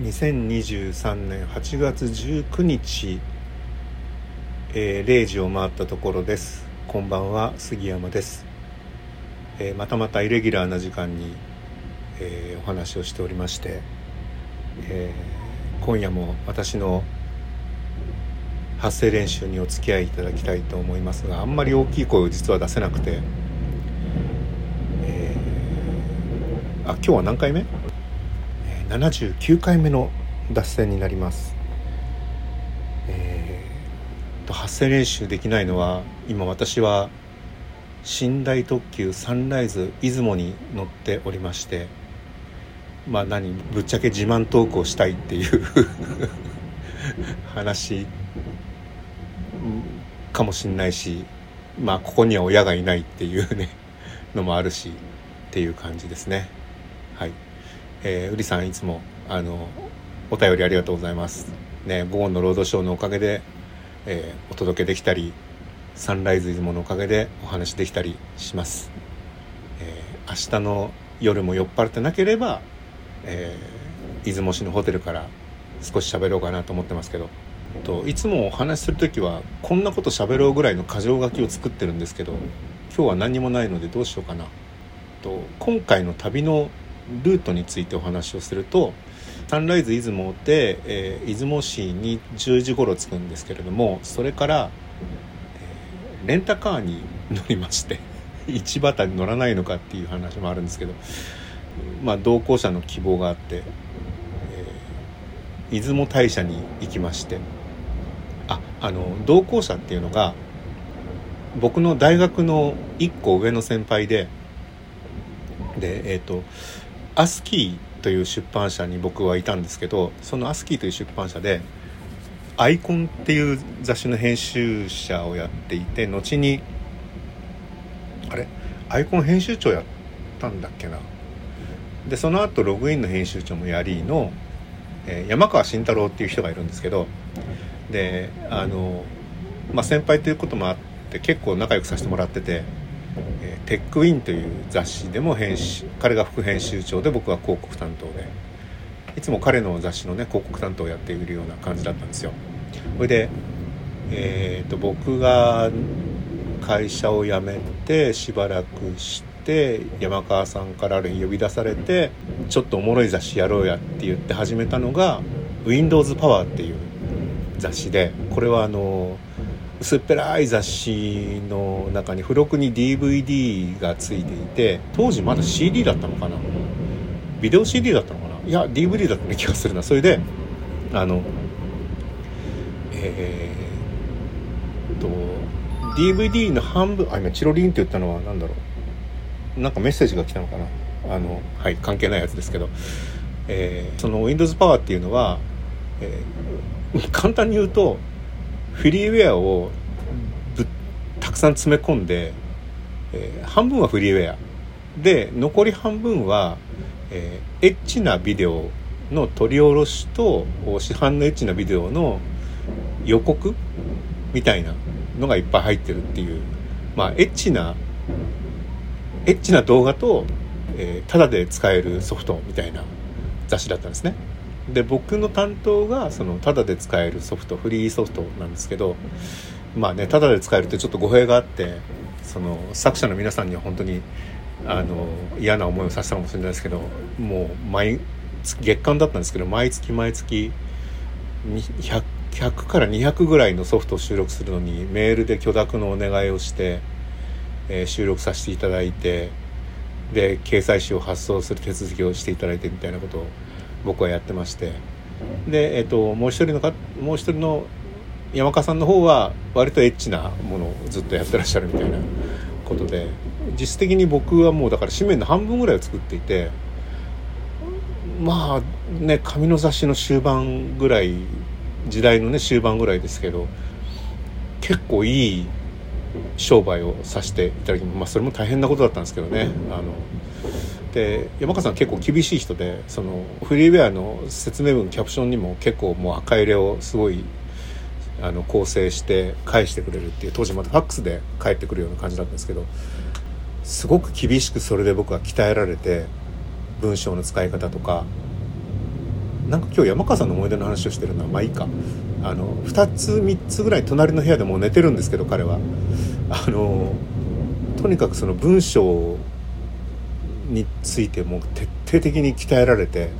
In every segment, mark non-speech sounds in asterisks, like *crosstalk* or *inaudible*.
2023年8月19日、えー、0時を回ったところです。こんばんは杉山です、えー、またまたイレギュラーな時間に、えー、お話をしておりまして、え今夜も私の発声練習にお付き合いいただきたいと思いますがあんまり大きい声を実は出せなくて、えあ今日は何回目？79回目の脱線になります。えー、と発声練習できないのは今私は寝台特急サンライズ出雲に乗っておりましてまあ何ぶっちゃけ自慢トークをしたいっていう話かもしんないしまあここには親がいないっていうねのもあるしっていう感じですねはい。えー、うりさんいつもあのお便りありがとうございます。ね、午後のロードショーのおかげで、えー、お届けできたりサンライズ出雲のおかげでお話できたりします。えー、明日の夜も酔っ払ってなければ、えー、出雲市のホテルから少し喋ろうかなと思ってますけどといつもお話しする時はこんなこと喋ろうぐらいの箇条書きを作ってるんですけど今日は何もないのでどうしようかなと今回の旅のルートについてお話をするとサンライズ出雲で、えー、出雲市に10時頃着くんですけれどもそれから、えー、レンタカーに乗りまして *laughs* 市場に乗らないのかっていう話もあるんですけど、まあ、同行者の希望があって、えー、出雲大社に行きましてああの同行者っていうのが僕の大学の1個上の先輩ででえっ、ー、とアスキーという出版社に僕はいたんですけどそのアスキーという出版社でアイコンっていう雑誌の編集者をやっていて後にあれ？アイコン編集長やったんだっけな？でその後ログインの編集長もやりの、えー、山川慎太郎っていう人がいるんですけどであの、まあ、先輩ということもあって結構仲良くさせてもらっててえー、テックウィンという雑誌でも編集彼が副編集長で僕は広告担当でいつも彼の雑誌のね広告担当をやっているような感じだったんですよ。それで、えーと、僕が会社を辞めてしばらくして山川さんから呼び出されてちょっとおもろい雑誌やろうやって言って始めたのが Windows パワーっていう雑誌でこれはあの薄っぺらい雑誌の中に付録に DVD がついていて当時まだ CD だったのかな？ビデオ CD だったのかな？いや DVD だった気がするな。それであのえー、っと DVD の半分あ今チロリンって言ったのは何だろう？なんかメッセージが来たのかな？あのはい関係ないやつですけど、えー、その Windows パワーっていうのは、えー、*laughs* 簡単に言うとフリーウェアをたくさん詰め込んで、えー、半分はフリーウェアで残り半分は、えー、エッチなビデオの取り下ろしと市販のエッチなビデオの予告みたいなのがいっぱい入ってるっていうまあエッチなエッチな動画と、えー、ただで使えるソフトみたいな雑誌だったんですね。で僕の担当がそのタダで使えるソフトフリーソフトなんですけどまあねタダで使えるってちょっと語弊があってその作者の皆さんには本当にあの嫌な思いをさせたかもしれないですけどもう毎月間だったんですけど毎月毎月 100, 100から200ぐらいのソフトを収録するのにメールで許諾のお願いをして、えー、収録させていただいてで掲載誌を発送する手続きをしていただいてみたいなことを僕はやってまして。で、えっと、もう一人のかもう一人の山川さんの方は割とエッチなものをずっとやってらっしゃるみたいなことで。実質的に僕はもうだから紙面の半分ぐらいを作っていて。まあね紙の雑誌の終盤ぐらい時代のね終盤ぐらいですけど結構いい商売をさせていただきまあそれも大変なことだったんですけどね。あので山川さん結構厳しい人でそのフリーウェアの説明文キャプションにも結構もう赤入れをすごいあの構成して返してくれるっていう当時またファックスで返ってくるような感じだったんですけどすごく厳しくそれで僕は鍛えられて文章の使い方とかなんか今日山川さんの思い出の話をしてるのはまあいいか。あの2つ3つぐらい隣の部屋でもう寝てるんですけど彼は。あのとにかくその文章についても徹底的に鍛えられて、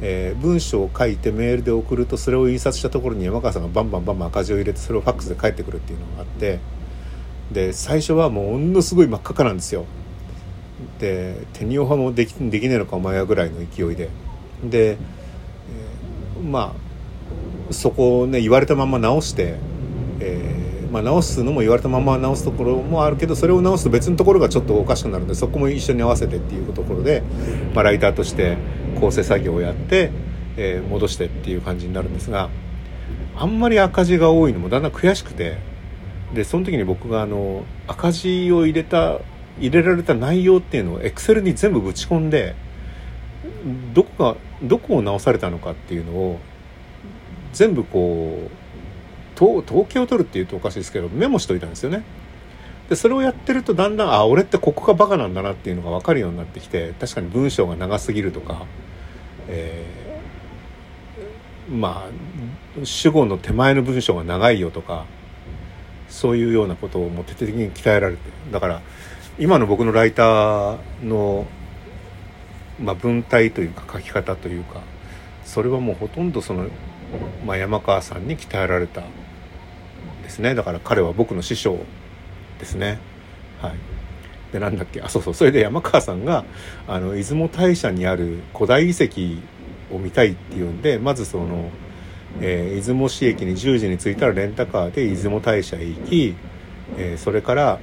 えー、文章を書いてメールで送るとそれを印刷したところに山川さんがバンバンバンバン赤字を入れてそれをファックスで返ってくるっていうのがあってで最初はもうものすごい真っ赤かなんですよ。で手にオファもできできねえのかお前はぐらいの勢いで。で、えー、まあそこをね言われたまま直して、えーまあ、直すのも言われたまま直すところもあるけどそれを直すと別のところがちょっとおかしくなるんでそこも一緒に合わせてっていうところで、まあ、ライターとして構成作業をやって、えー、戻してっていう感じになるんですがあんまり赤字が多いのもだんだん悔しくてでその時に僕があの赤字を入れた入れられた内容っていうのをエクセルに全部ぶち込んでどこがどこを直されたのかっていうのを全部こう統計を取るっていうとおかしいですけどメモしといたんですよね。でそれをやってるとだんだんあ俺ってここがバカなんだなっていうのが分かるようになってきて確かに文章が長すぎるとか、えー、まあ主語の手前の文章が長いよとかそういうようなことをもう徹底的に鍛えられてだから今の僕のライターの、まあ、文体というか書き方というかそれはもうほとんどその、まあ、山川さんに鍛えられたですね。だから彼は僕の師匠ですね。はい。でなんだっけ？あそうそう。それで山川さんがあの出雲大社にある古代遺跡を見たいっていうんでまずその、えー、出雲市駅に10時に着いたらレンタカーで出雲大社へ行き、えー、それから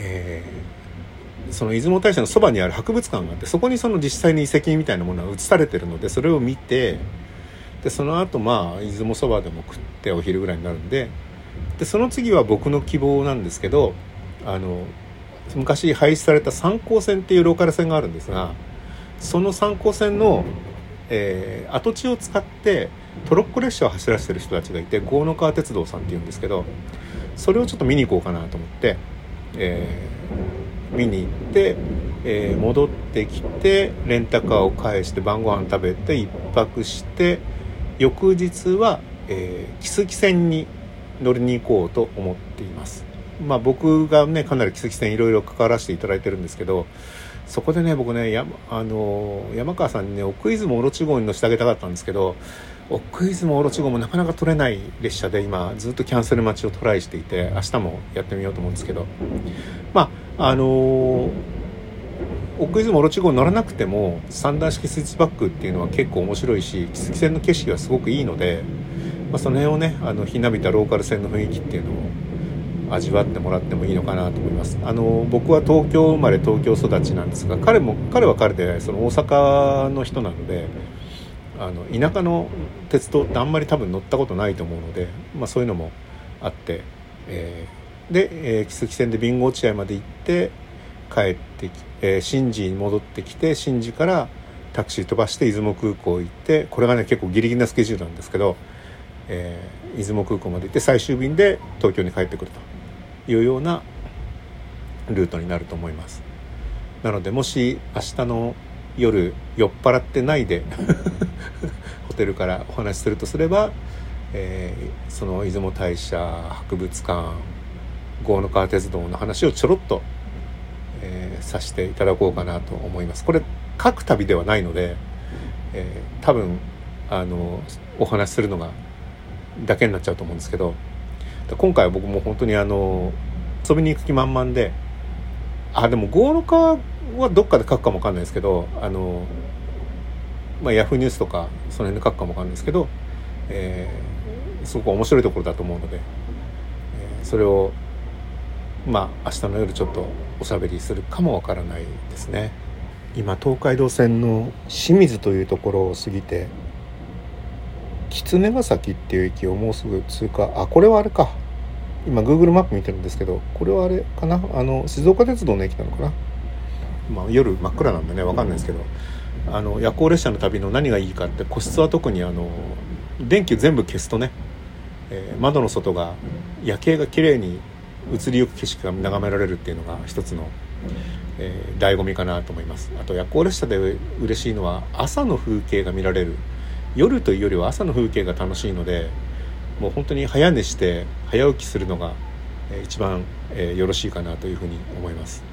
えー、その出雲大社のそばにある博物館があってそこにその実際に遺跡みたいなものが映されてるのでそれを見てでその後まあ出雲そばでも食ってお昼ぐらいになるんででその次は僕の希望なんですけどあの昔廃止された三光線っていうローカル線があるんですがその三光線の、えー、跡地を使ってトロッコ列車を走らせてる人たちがいて郷野川鉄道さんっていうんですけどそれをちょっと見に行こうかなと思ってえー、見に行って、えー、戻ってきてレンタカーを返して晩ご飯食べて1泊して翌日は、えー、木次線に乗りに行こうと思っています。まあ僕がねかなり木次線いろいろ関わらせていただいてるんですけどそこでね僕ねやあの山川さんにね奥出雲オロチ号に乗せてあげたかったんですけど奥出雲オロチ号もなかなか取れない列車で今ずっとキャンセル待ちをトライしていて明日もやってみようと思うんですけどまああのー、奥出雲オロチ号乗らなくても三段式スイッチバックっていうのは結構面白いし木月線の景色はすごくいいので、まあ、その辺をねあのひなびたローカル線の雰囲気っていうのを味わってもらってもいいのかなと思います。あの僕は東京生まれ東京育ちなんですが彼も彼は彼でその大阪の人なのであの田舎の鉄道ってあんまり多分乗ったことないと思うので、まあ、そういうのもあって、えー、で、えー、木次線で備後落合まで行って帰ってき、えー、新寺に戻ってきて新寺からタクシー飛ばして出雲空港行ってこれがね結構ギリギリなスケジュールなんですけど、えー、出雲空港まで行って最終便で東京に帰ってくるというようなルートになると思います。なのでもし明日の夜酔っ払ってないで *laughs* ホテルからお話しするとすれば、えー、その出雲大社博物館郷野川鉄道の話をちょろっと、えー、させていただこうかなと思います。これ書く旅ではないので、えー、多分あのお話しするのがだけになっちゃうと思うんですけど今回は僕も本当にあの遊びに行く気満々であでも郷野川はどっかで書くかもわかんないですけどあの、まあ、ヤフーニュースとかその辺で書くかもわかんないですけど、えー、すごく面白いところだと思うので、えー、それをまあ明日の夜ちょっとおしゃべりするかもわからないですね。今東海道線の清水というところを過ぎて狐ヶ崎っていう駅をもうすぐ通過。あこれはあれか。今 Google マップ見てるんですけどこれはあれかな。あの静岡鉄道の駅なのかな。まあ、夜真っ暗なんでね分かんないですけど。あの夜行列車の旅の何がいいかって個室は特にあの電気全部消すとね、えー、窓の外が夜景が綺麗に移りゆく景色が眺められるっていうのが一つのえー、醍醐味かなと思います。あと夜行列車で嬉しいのは朝の風景が見られる。夜というよりは朝の風景が楽しいのでもう本当に早寝して早起きするのが一番、えー、よろしいかなというふうに思います、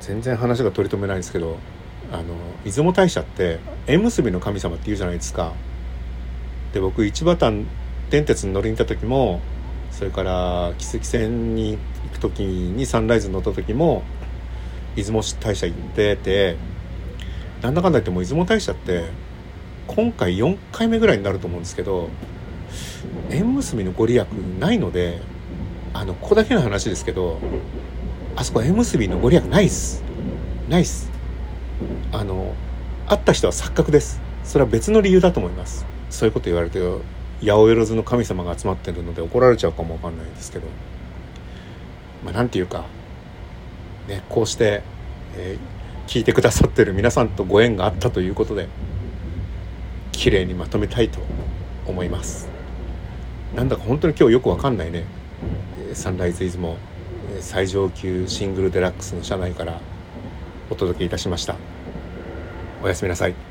えー、全然話が取り留めないんですけどあの出雲大社って縁結びの神様っていうじゃないですか。で僕一畑電鉄に乗りに行った時もそれから木関線に行く時にサンライズ乗った時も出雲大社行っててなんだかんだ言っても出雲大社って今回4回目ぐらいになると思うんですけど縁結びのご利益ないのであのここだけの話ですけどあそこ縁結びのご利益ないっす。ないっす。あの会った人は錯覚です。それは別の理由だと思います。そういうこと言われて八百万の神様が集まってるので怒られちゃうかもわかんないですけど。まあなんていうか。ねこうして、えー、聞いてくださってる皆さんとご縁があったということで綺麗にまとめたいと思います。なんだか本当に今日よくわかんないね。サンライズイズも最上級シングルデラックスの車内からお届けいたしました。おやすみなさい。